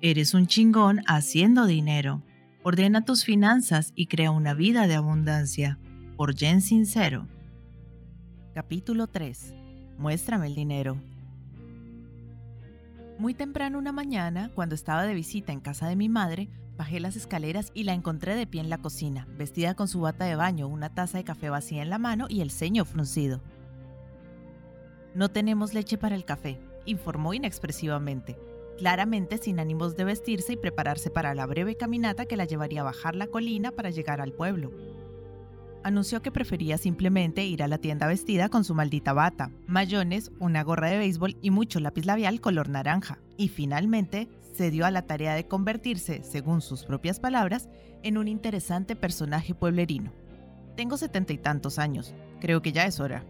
Eres un chingón haciendo dinero. Ordena tus finanzas y crea una vida de abundancia. Por Jen Sincero. Capítulo 3. Muéstrame el dinero. Muy temprano una mañana, cuando estaba de visita en casa de mi madre, bajé las escaleras y la encontré de pie en la cocina, vestida con su bata de baño, una taza de café vacía en la mano y el ceño fruncido. No tenemos leche para el café, informó inexpresivamente claramente sin ánimos de vestirse y prepararse para la breve caminata que la llevaría a bajar la colina para llegar al pueblo. Anunció que prefería simplemente ir a la tienda vestida con su maldita bata, mayones, una gorra de béisbol y mucho lápiz labial color naranja, y finalmente se dio a la tarea de convertirse, según sus propias palabras, en un interesante personaje pueblerino. Tengo setenta y tantos años, creo que ya es hora.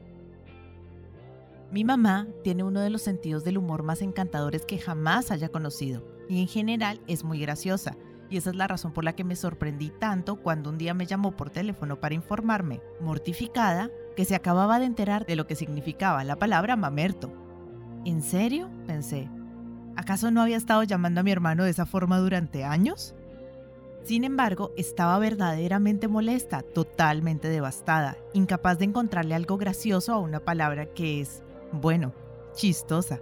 Mi mamá tiene uno de los sentidos del humor más encantadores que jamás haya conocido y en general es muy graciosa. Y esa es la razón por la que me sorprendí tanto cuando un día me llamó por teléfono para informarme, mortificada, que se acababa de enterar de lo que significaba la palabra mamerto. ¿En serio? pensé. ¿Acaso no había estado llamando a mi hermano de esa forma durante años? Sin embargo, estaba verdaderamente molesta, totalmente devastada, incapaz de encontrarle algo gracioso a una palabra que es bueno, chistosa.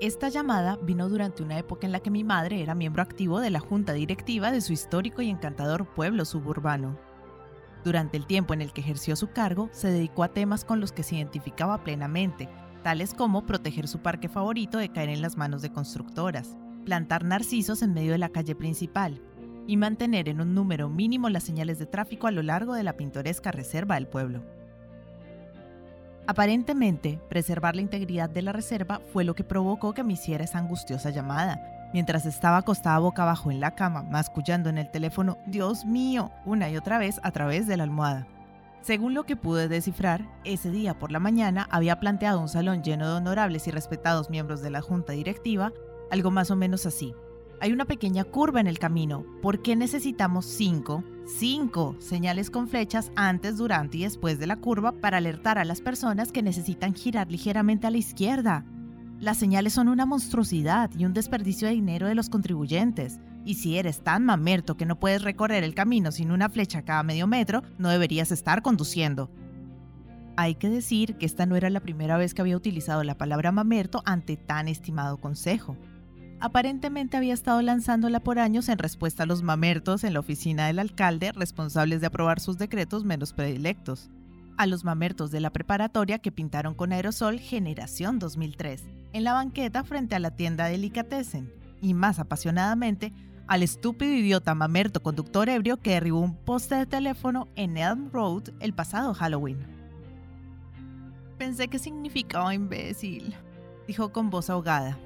Esta llamada vino durante una época en la que mi madre era miembro activo de la junta directiva de su histórico y encantador pueblo suburbano. Durante el tiempo en el que ejerció su cargo, se dedicó a temas con los que se identificaba plenamente, tales como proteger su parque favorito de caer en las manos de constructoras, plantar narcisos en medio de la calle principal y mantener en un número mínimo las señales de tráfico a lo largo de la pintoresca reserva del pueblo. Aparentemente, preservar la integridad de la reserva fue lo que provocó que me hiciera esa angustiosa llamada, mientras estaba acostada boca abajo en la cama, mascullando en el teléfono Dios mío, una y otra vez a través de la almohada. Según lo que pude descifrar, ese día por la mañana había planteado un salón lleno de honorables y respetados miembros de la junta directiva, algo más o menos así. Hay una pequeña curva en el camino. ¿Por qué necesitamos cinco, cinco señales con flechas antes, durante y después de la curva para alertar a las personas que necesitan girar ligeramente a la izquierda? Las señales son una monstruosidad y un desperdicio de dinero de los contribuyentes. Y si eres tan mamerto que no puedes recorrer el camino sin una flecha cada medio metro, no deberías estar conduciendo. Hay que decir que esta no era la primera vez que había utilizado la palabra mamerto ante tan estimado consejo aparentemente había estado lanzándola por años en respuesta a los mamertos en la oficina del alcalde responsables de aprobar sus decretos menos predilectos, a los mamertos de la preparatoria que pintaron con aerosol Generación 2003, en la banqueta frente a la tienda Delicatessen, y más apasionadamente al estúpido idiota mamerto conductor ebrio que derribó un poste de teléfono en Elm Road el pasado Halloween. Pensé que significaba imbécil, dijo con voz ahogada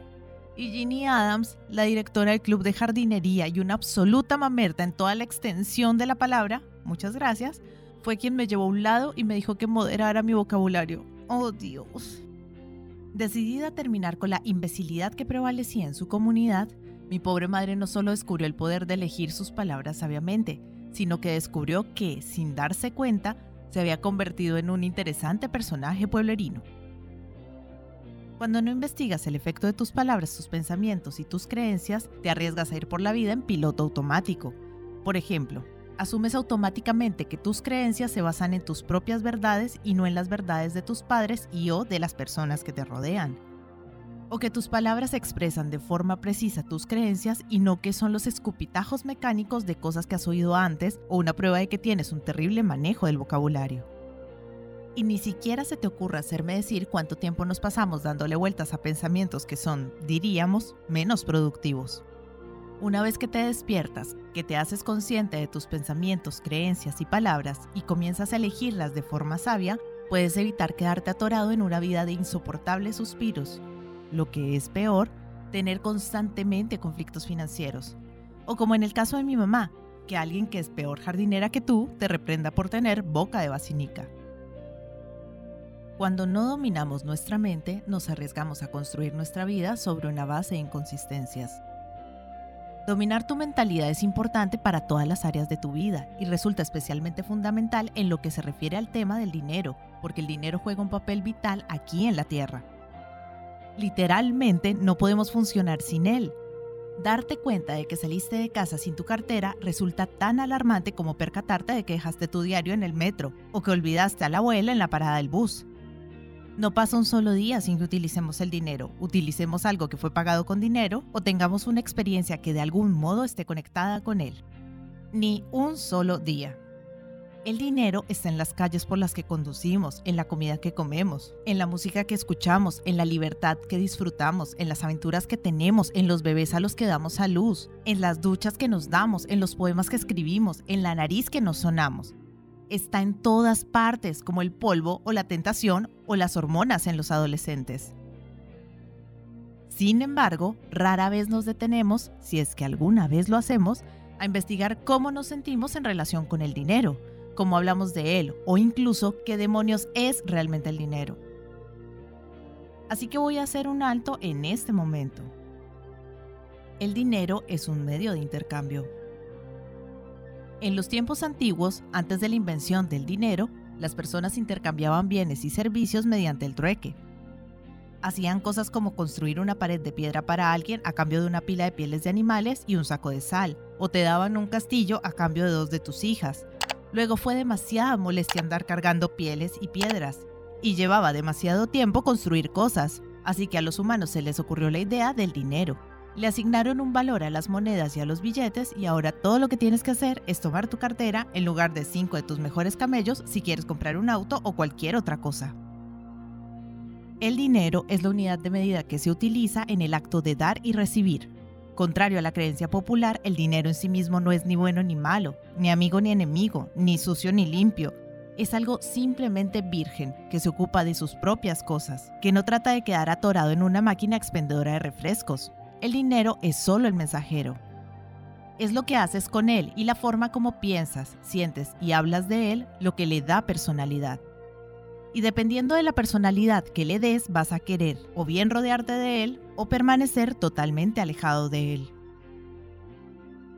y Ginny Adams, la directora del club de jardinería y una absoluta mamerta en toda la extensión de la palabra, muchas gracias, fue quien me llevó a un lado y me dijo que moderara mi vocabulario. Oh Dios. Decidida a terminar con la imbecilidad que prevalecía en su comunidad, mi pobre madre no solo descubrió el poder de elegir sus palabras sabiamente, sino que descubrió que, sin darse cuenta, se había convertido en un interesante personaje pueblerino. Cuando no investigas el efecto de tus palabras, tus pensamientos y tus creencias, te arriesgas a ir por la vida en piloto automático. Por ejemplo, asumes automáticamente que tus creencias se basan en tus propias verdades y no en las verdades de tus padres y o de las personas que te rodean. O que tus palabras expresan de forma precisa tus creencias y no que son los escupitajos mecánicos de cosas que has oído antes o una prueba de que tienes un terrible manejo del vocabulario y ni siquiera se te ocurra hacerme decir cuánto tiempo nos pasamos dándole vueltas a pensamientos que son, diríamos, menos productivos. Una vez que te despiertas, que te haces consciente de tus pensamientos, creencias y palabras y comienzas a elegirlas de forma sabia, puedes evitar quedarte atorado en una vida de insoportables suspiros. Lo que es peor, tener constantemente conflictos financieros. O como en el caso de mi mamá, que alguien que es peor jardinera que tú te reprenda por tener boca de basinica. Cuando no dominamos nuestra mente, nos arriesgamos a construir nuestra vida sobre una base de inconsistencias. Dominar tu mentalidad es importante para todas las áreas de tu vida y resulta especialmente fundamental en lo que se refiere al tema del dinero, porque el dinero juega un papel vital aquí en la Tierra. Literalmente no podemos funcionar sin él. Darte cuenta de que saliste de casa sin tu cartera resulta tan alarmante como percatarte de que dejaste tu diario en el metro o que olvidaste a la abuela en la parada del bus. No pasa un solo día sin que utilicemos el dinero, utilicemos algo que fue pagado con dinero o tengamos una experiencia que de algún modo esté conectada con él. Ni un solo día. El dinero está en las calles por las que conducimos, en la comida que comemos, en la música que escuchamos, en la libertad que disfrutamos, en las aventuras que tenemos, en los bebés a los que damos a luz, en las duchas que nos damos, en los poemas que escribimos, en la nariz que nos sonamos. Está en todas partes, como el polvo o la tentación o las hormonas en los adolescentes. Sin embargo, rara vez nos detenemos, si es que alguna vez lo hacemos, a investigar cómo nos sentimos en relación con el dinero cómo hablamos de él o incluso qué demonios es realmente el dinero. Así que voy a hacer un alto en este momento. El dinero es un medio de intercambio. En los tiempos antiguos, antes de la invención del dinero, las personas intercambiaban bienes y servicios mediante el trueque. Hacían cosas como construir una pared de piedra para alguien a cambio de una pila de pieles de animales y un saco de sal, o te daban un castillo a cambio de dos de tus hijas, Luego fue demasiada molestia andar cargando pieles y piedras, y llevaba demasiado tiempo construir cosas, así que a los humanos se les ocurrió la idea del dinero. Le asignaron un valor a las monedas y a los billetes y ahora todo lo que tienes que hacer es tomar tu cartera en lugar de cinco de tus mejores camellos si quieres comprar un auto o cualquier otra cosa. El dinero es la unidad de medida que se utiliza en el acto de dar y recibir, Contrario a la creencia popular, el dinero en sí mismo no es ni bueno ni malo, ni amigo ni enemigo, ni sucio ni limpio. Es algo simplemente virgen, que se ocupa de sus propias cosas, que no trata de quedar atorado en una máquina expendedora de refrescos. El dinero es solo el mensajero. Es lo que haces con él y la forma como piensas, sientes y hablas de él lo que le da personalidad y dependiendo de la personalidad que le des vas a querer o bien rodearte de él o permanecer totalmente alejado de él.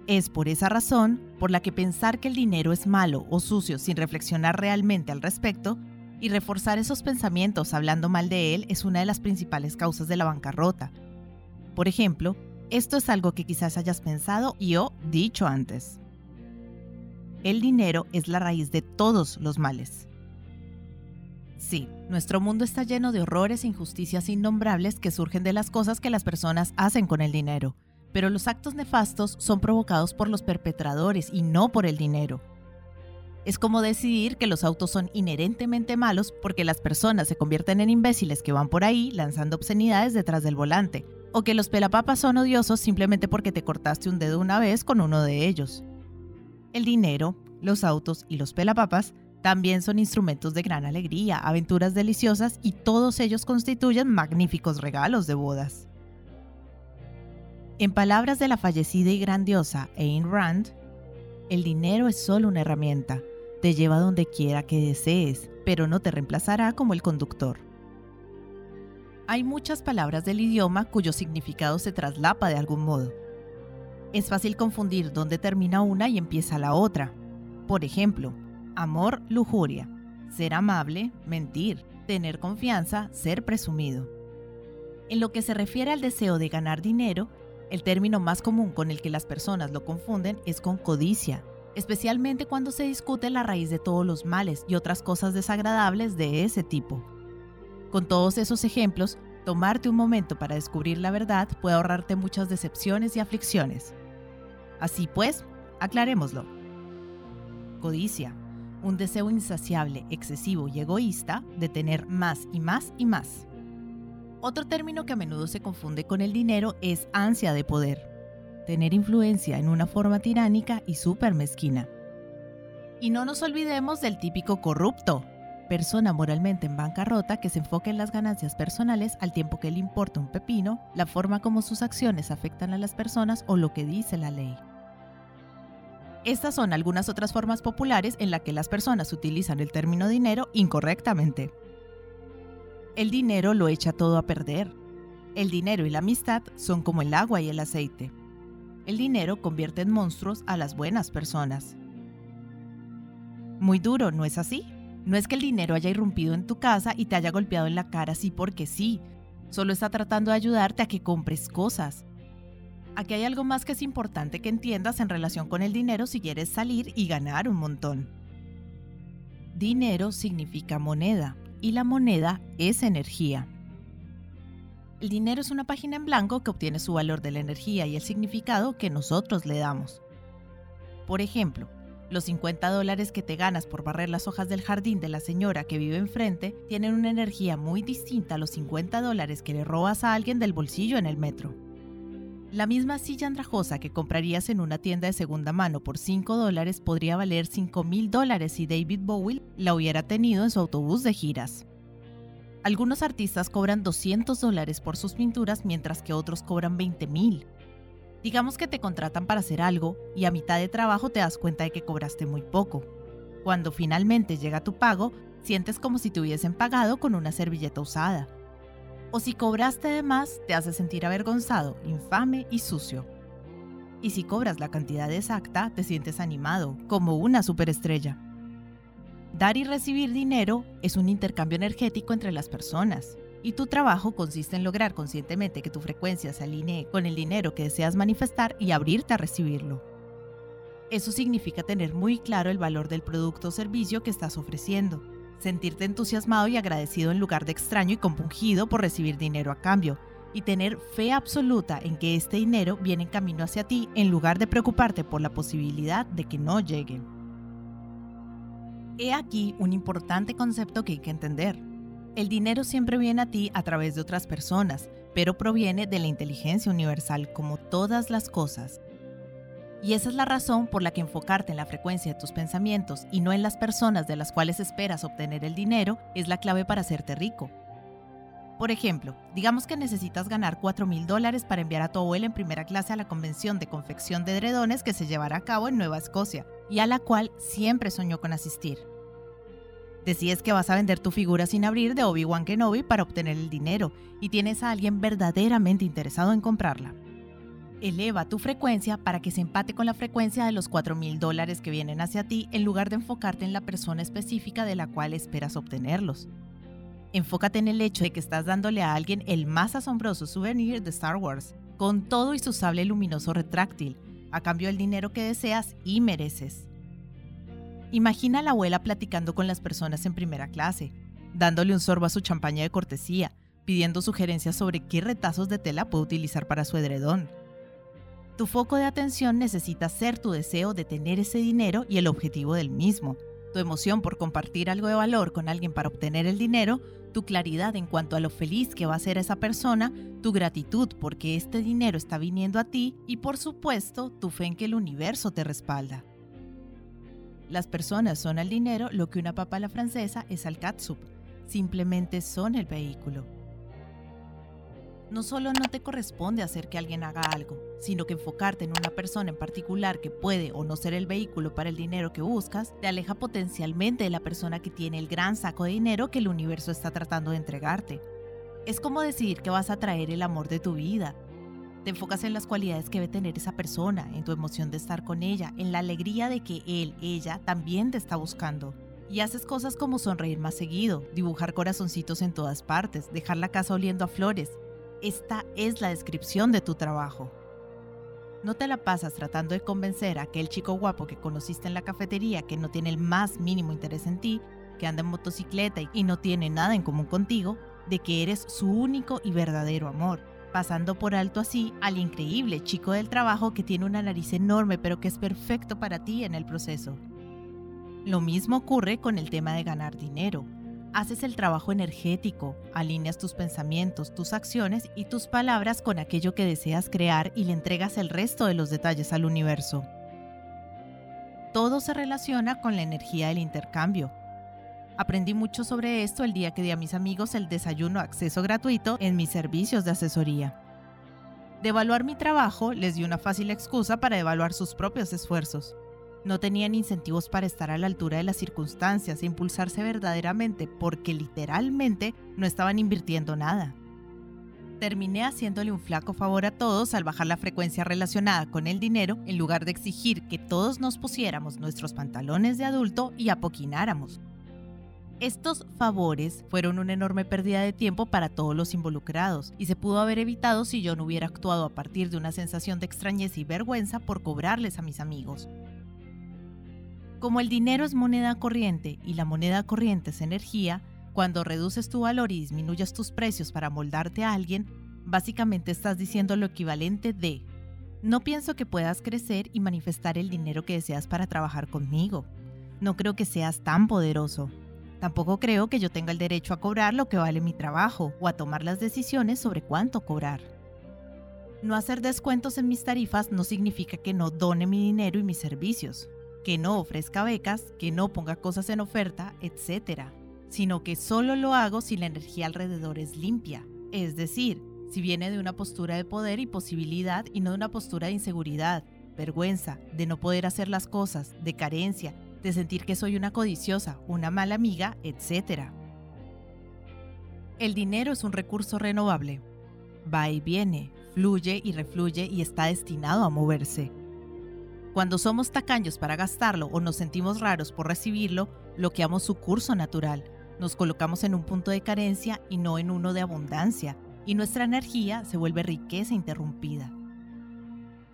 Es por esa razón por la que pensar que el dinero es malo o sucio sin reflexionar realmente al respecto y reforzar esos pensamientos hablando mal de él es una de las principales causas de la bancarrota. Por ejemplo, esto es algo que quizás hayas pensado y o dicho antes. El dinero es la raíz de todos los males. Sí, nuestro mundo está lleno de horrores e injusticias innombrables que surgen de las cosas que las personas hacen con el dinero, pero los actos nefastos son provocados por los perpetradores y no por el dinero. Es como decidir que los autos son inherentemente malos porque las personas se convierten en imbéciles que van por ahí lanzando obscenidades detrás del volante, o que los pelapapas son odiosos simplemente porque te cortaste un dedo una vez con uno de ellos. El dinero, los autos y los pelapapas también son instrumentos de gran alegría, aventuras deliciosas y todos ellos constituyen magníficos regalos de bodas. En palabras de la fallecida y grandiosa Ayn Rand, el dinero es solo una herramienta, te lleva donde quiera que desees, pero no te reemplazará como el conductor. Hay muchas palabras del idioma cuyo significado se traslapa de algún modo. Es fácil confundir dónde termina una y empieza la otra. Por ejemplo, amor, lujuria. Ser amable, mentir. Tener confianza, ser presumido. En lo que se refiere al deseo de ganar dinero, el término más común con el que las personas lo confunden es con codicia, especialmente cuando se discute la raíz de todos los males y otras cosas desagradables de ese tipo. Con todos esos ejemplos, tomarte un momento para descubrir la verdad puede ahorrarte muchas decepciones y aflicciones. Así pues, aclarémoslo. Codicia un deseo insaciable, excesivo y egoísta de tener más y más y más. Otro término que a menudo se confunde con el dinero es ansia de poder, tener influencia en una forma tiránica y súper mezquina. Y no nos olvidemos del típico corrupto, persona moralmente en bancarrota que se enfoca en las ganancias personales al tiempo que le importa un pepino la forma como sus acciones afectan a las personas o lo que dice la ley. Estas son algunas otras formas populares en las que las personas utilizan el término dinero incorrectamente. El dinero lo echa todo a perder. El dinero y la amistad son como el agua y el aceite. El dinero convierte en monstruos a las buenas personas. Muy duro, ¿no es así? No es que el dinero haya irrumpido en tu casa y te haya golpeado en la cara así porque sí. Solo está tratando de ayudarte a que compres cosas. Aquí hay algo más que es importante que entiendas en relación con el dinero si quieres salir y ganar un montón. Dinero significa moneda y la moneda es energía. El dinero es una página en blanco que obtiene su valor de la energía y el significado que nosotros le damos. Por ejemplo, los 50 dólares que te ganas por barrer las hojas del jardín de la señora que vive enfrente tienen una energía muy distinta a los 50 dólares que le robas a alguien del bolsillo en el metro. La misma silla andrajosa que comprarías en una tienda de segunda mano por 5 dólares podría valer 5 mil dólares si David Bowie la hubiera tenido en su autobús de giras. Algunos artistas cobran 200 dólares por sus pinturas mientras que otros cobran 20 mil. Digamos que te contratan para hacer algo y a mitad de trabajo te das cuenta de que cobraste muy poco. Cuando finalmente llega tu pago, sientes como si te hubiesen pagado con una servilleta usada o si cobraste de más, te hace sentir avergonzado, infame y sucio. Y si cobras la cantidad exacta, te sientes animado, como una superestrella. Dar y recibir dinero es un intercambio energético entre las personas, y tu trabajo consiste en lograr conscientemente que tu frecuencia se alinee con el dinero que deseas manifestar y abrirte a recibirlo. Eso significa tener muy claro el valor del producto o servicio que estás ofreciendo sentirte entusiasmado y agradecido en lugar de extraño y compungido por recibir dinero a cambio, y tener fe absoluta en que este dinero viene en camino hacia ti en lugar de preocuparte por la posibilidad de que no llegue. He aquí un importante concepto que hay que entender. El dinero siempre viene a ti a través de otras personas, pero proviene de la inteligencia universal como todas las cosas, y esa es la razón por la que enfocarte en la frecuencia de tus pensamientos y no en las personas de las cuales esperas obtener el dinero es la clave para hacerte rico. Por ejemplo, digamos que necesitas ganar 4 mil dólares para enviar a tu abuela en primera clase a la convención de confección de edredones que se llevará a cabo en Nueva Escocia y a la cual siempre soñó con asistir. Decides que vas a vender tu figura sin abrir de Obi-Wan Kenobi para obtener el dinero y tienes a alguien verdaderamente interesado en comprarla eleva tu frecuencia para que se empate con la frecuencia de los 4 mil dólares que vienen hacia ti en lugar de enfocarte en la persona específica de la cual esperas obtenerlos. Enfócate en el hecho de que estás dándole a alguien el más asombroso souvenir de Star Wars, con todo y su sable luminoso retráctil, a cambio del dinero que deseas y mereces. Imagina a la abuela platicando con las personas en primera clase, dándole un sorbo a su champaña de cortesía, pidiendo sugerencias sobre qué retazos de tela puede utilizar para su edredón, tu foco de atención necesita ser tu deseo de tener ese dinero y el objetivo del mismo, tu emoción por compartir algo de valor con alguien para obtener el dinero, tu claridad en cuanto a lo feliz que va a ser esa persona, tu gratitud porque este dinero está viniendo a ti y por supuesto tu fe en que el universo te respalda. Las personas son al dinero lo que una papa francesa es al catsup, simplemente son el vehículo no solo no te corresponde hacer que alguien haga algo, sino que enfocarte en una persona en particular que puede o no ser el vehículo para el dinero que buscas, te aleja potencialmente de la persona que tiene el gran saco de dinero que el universo está tratando de entregarte. Es como decidir que vas a traer el amor de tu vida. Te enfocas en las cualidades que debe tener esa persona, en tu emoción de estar con ella, en la alegría de que él, ella, también te está buscando. Y haces cosas como sonreír más seguido, dibujar corazoncitos en todas partes, dejar la casa oliendo a flores, esta es la descripción de tu trabajo. No te la pasas tratando de convencer a aquel chico guapo que conociste en la cafetería que no tiene el más mínimo interés en ti, que anda en motocicleta y no tiene nada en común contigo, de que eres su único y verdadero amor, pasando por alto así al increíble chico del trabajo que tiene una nariz enorme pero que es perfecto para ti en el proceso. Lo mismo ocurre con el tema de ganar dinero haces el trabajo energético, alineas tus pensamientos, tus acciones y tus palabras con aquello que deseas crear y le entregas el resto de los detalles al universo. Todo se relaciona con la energía del intercambio. Aprendí mucho sobre esto el día que di a mis amigos el desayuno acceso gratuito en mis servicios de asesoría. De evaluar mi trabajo les di una fácil excusa para evaluar sus propios esfuerzos. No tenían incentivos para estar a la altura de las circunstancias e impulsarse verdaderamente porque literalmente no estaban invirtiendo nada. Terminé haciéndole un flaco favor a todos al bajar la frecuencia relacionada con el dinero en lugar de exigir que todos nos pusiéramos nuestros pantalones de adulto y apoquináramos. Estos favores fueron una enorme pérdida de tiempo para todos los involucrados y se pudo haber evitado si yo no hubiera actuado a partir de una sensación de extrañeza y vergüenza por cobrarles a mis amigos. Como el dinero es moneda corriente y la moneda corriente es energía, cuando reduces tu valor y disminuyes tus precios para moldarte a alguien, básicamente estás diciendo lo equivalente de no pienso que puedas crecer y manifestar el dinero que deseas para trabajar conmigo. No creo que seas tan poderoso. Tampoco creo que yo tenga el derecho a cobrar lo que vale mi trabajo o a tomar las decisiones sobre cuánto cobrar. No hacer descuentos en mis tarifas no significa que no done mi dinero y mis servicios, que no ofrezca becas, que no ponga cosas en oferta, etc. Sino que solo lo hago si la energía alrededor es limpia, es decir, si viene de una postura de poder y posibilidad y no de una postura de inseguridad, vergüenza, de no poder hacer las cosas, de carencia, de sentir que soy una codiciosa, una mala amiga, etc. El dinero es un recurso renovable. Va y viene, fluye y refluye y está destinado a moverse. Cuando somos tacaños para gastarlo o nos sentimos raros por recibirlo, bloqueamos su curso natural. Nos colocamos en un punto de carencia y no en uno de abundancia, y nuestra energía se vuelve riqueza interrumpida.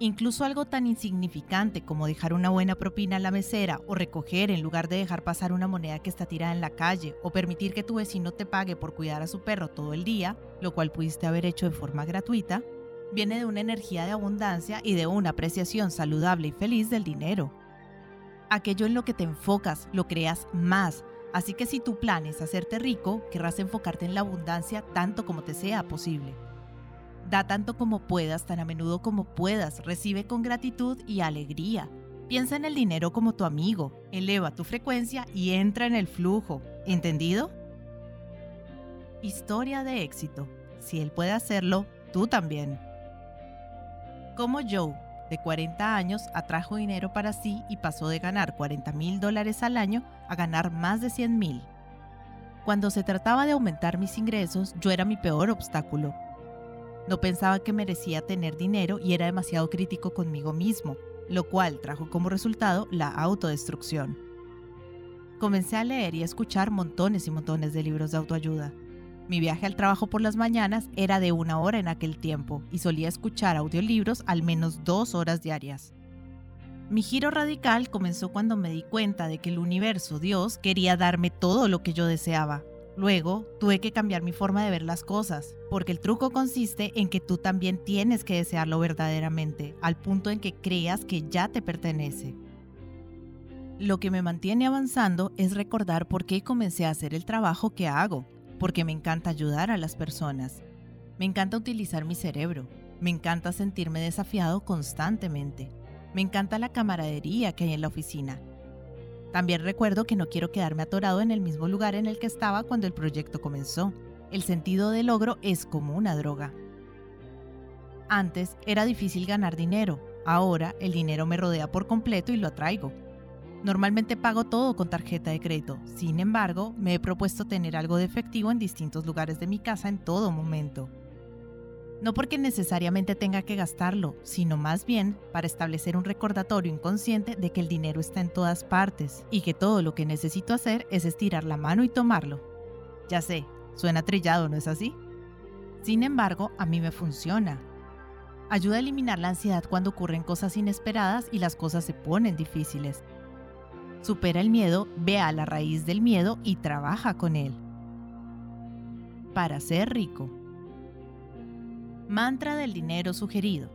Incluso algo tan insignificante como dejar una buena propina a la mesera o recoger en lugar de dejar pasar una moneda que está tirada en la calle o permitir que tu vecino te pague por cuidar a su perro todo el día, lo cual pudiste haber hecho de forma gratuita, viene de una energía de abundancia y de una apreciación saludable y feliz del dinero. Aquello en lo que te enfocas lo creas más, así que si tu plan es hacerte rico, querrás enfocarte en la abundancia tanto como te sea posible. Da tanto como puedas, tan a menudo como puedas, recibe con gratitud y alegría. Piensa en el dinero como tu amigo, eleva tu frecuencia y entra en el flujo. ¿Entendido? Historia de éxito. Si él puede hacerlo, tú también. Como Joe, de 40 años, atrajo dinero para sí y pasó de ganar 40 mil dólares al año a ganar más de 100 mil. Cuando se trataba de aumentar mis ingresos, yo era mi peor obstáculo. No pensaba que merecía tener dinero y era demasiado crítico conmigo mismo, lo cual trajo como resultado la autodestrucción. Comencé a leer y a escuchar montones y montones de libros de autoayuda. Mi viaje al trabajo por las mañanas era de una hora en aquel tiempo y solía escuchar audiolibros al menos dos horas diarias. Mi giro radical comenzó cuando me di cuenta de que el universo, Dios, quería darme todo lo que yo deseaba, Luego, tuve que cambiar mi forma de ver las cosas, porque el truco consiste en que tú también tienes que desearlo verdaderamente, al punto en que creas que ya te pertenece. Lo que me mantiene avanzando es recordar por qué comencé a hacer el trabajo que hago, porque me encanta ayudar a las personas. Me encanta utilizar mi cerebro, me encanta sentirme desafiado constantemente, me encanta la camaradería que hay en la oficina también recuerdo que no quiero quedarme atorado en el mismo lugar en el que estaba cuando el proyecto comenzó. El sentido de logro es como una droga. Antes era difícil ganar dinero, ahora el dinero me rodea por completo y lo atraigo. Normalmente pago todo con tarjeta de crédito, sin embargo, me he propuesto tener algo de efectivo en distintos lugares de mi casa en todo momento no porque necesariamente tenga que gastarlo, sino más bien para establecer un recordatorio inconsciente de que el dinero está en todas partes y que todo lo que necesito hacer es estirar la mano y tomarlo. Ya sé, suena trillado, ¿no es así? Sin embargo, a mí me funciona. Ayuda a eliminar la ansiedad cuando ocurren cosas inesperadas y las cosas se ponen difíciles. Supera el miedo, ve a la raíz del miedo y trabaja con él. Para ser rico. Mantra del dinero sugerido.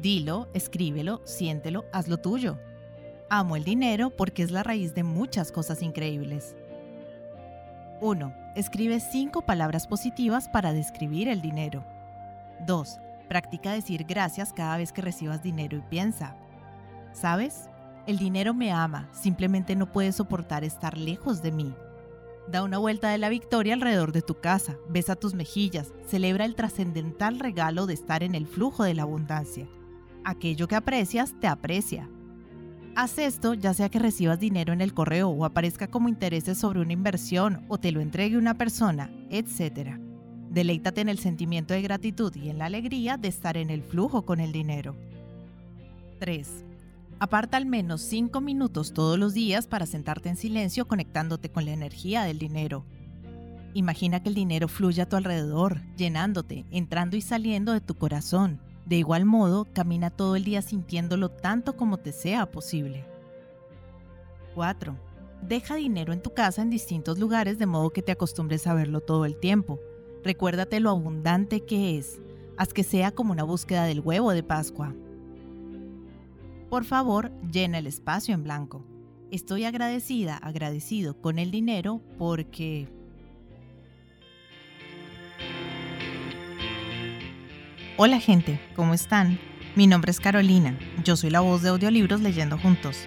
Dilo, escríbelo, siéntelo, hazlo tuyo. Amo el dinero porque es la raíz de muchas cosas increíbles. 1. Escribe 5 palabras positivas para describir el dinero. 2. Practica decir gracias cada vez que recibas dinero y piensa. ¿Sabes? El dinero me ama, simplemente no puede soportar estar lejos de mí. Da una vuelta de la victoria alrededor de tu casa, besa tus mejillas, celebra el trascendental regalo de estar en el flujo de la abundancia. Aquello que aprecias te aprecia. Haz esto ya sea que recibas dinero en el correo o aparezca como intereses sobre una inversión o te lo entregue una persona, etc. Deleítate en el sentimiento de gratitud y en la alegría de estar en el flujo con el dinero. 3. Aparta al menos 5 minutos todos los días para sentarte en silencio conectándote con la energía del dinero. Imagina que el dinero fluye a tu alrededor, llenándote, entrando y saliendo de tu corazón. De igual modo, camina todo el día sintiéndolo tanto como te sea posible. 4. Deja dinero en tu casa en distintos lugares de modo que te acostumbres a verlo todo el tiempo. Recuérdate lo abundante que es. Haz que sea como una búsqueda del huevo de Pascua. Por favor, llena el espacio en blanco. Estoy agradecida, agradecido con el dinero porque... Hola gente, ¿cómo están? Mi nombre es Carolina, yo soy la voz de audiolibros leyendo juntos.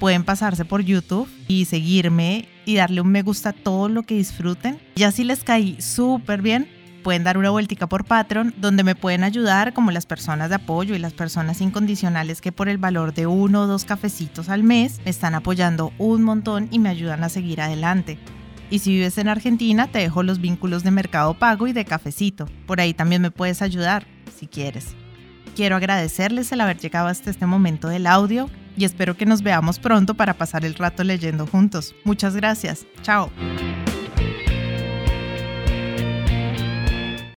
pueden pasarse por YouTube y seguirme y darle un me gusta a todo lo que disfruten. Ya si les caí súper bien, pueden dar una vueltica por Patreon, donde me pueden ayudar como las personas de apoyo y las personas incondicionales que por el valor de uno o dos cafecitos al mes me están apoyando un montón y me ayudan a seguir adelante. Y si vives en Argentina, te dejo los vínculos de Mercado Pago y de Cafecito. Por ahí también me puedes ayudar, si quieres. Quiero agradecerles el haber llegado hasta este momento del audio y espero que nos veamos pronto para pasar el rato leyendo juntos. Muchas gracias. Chao.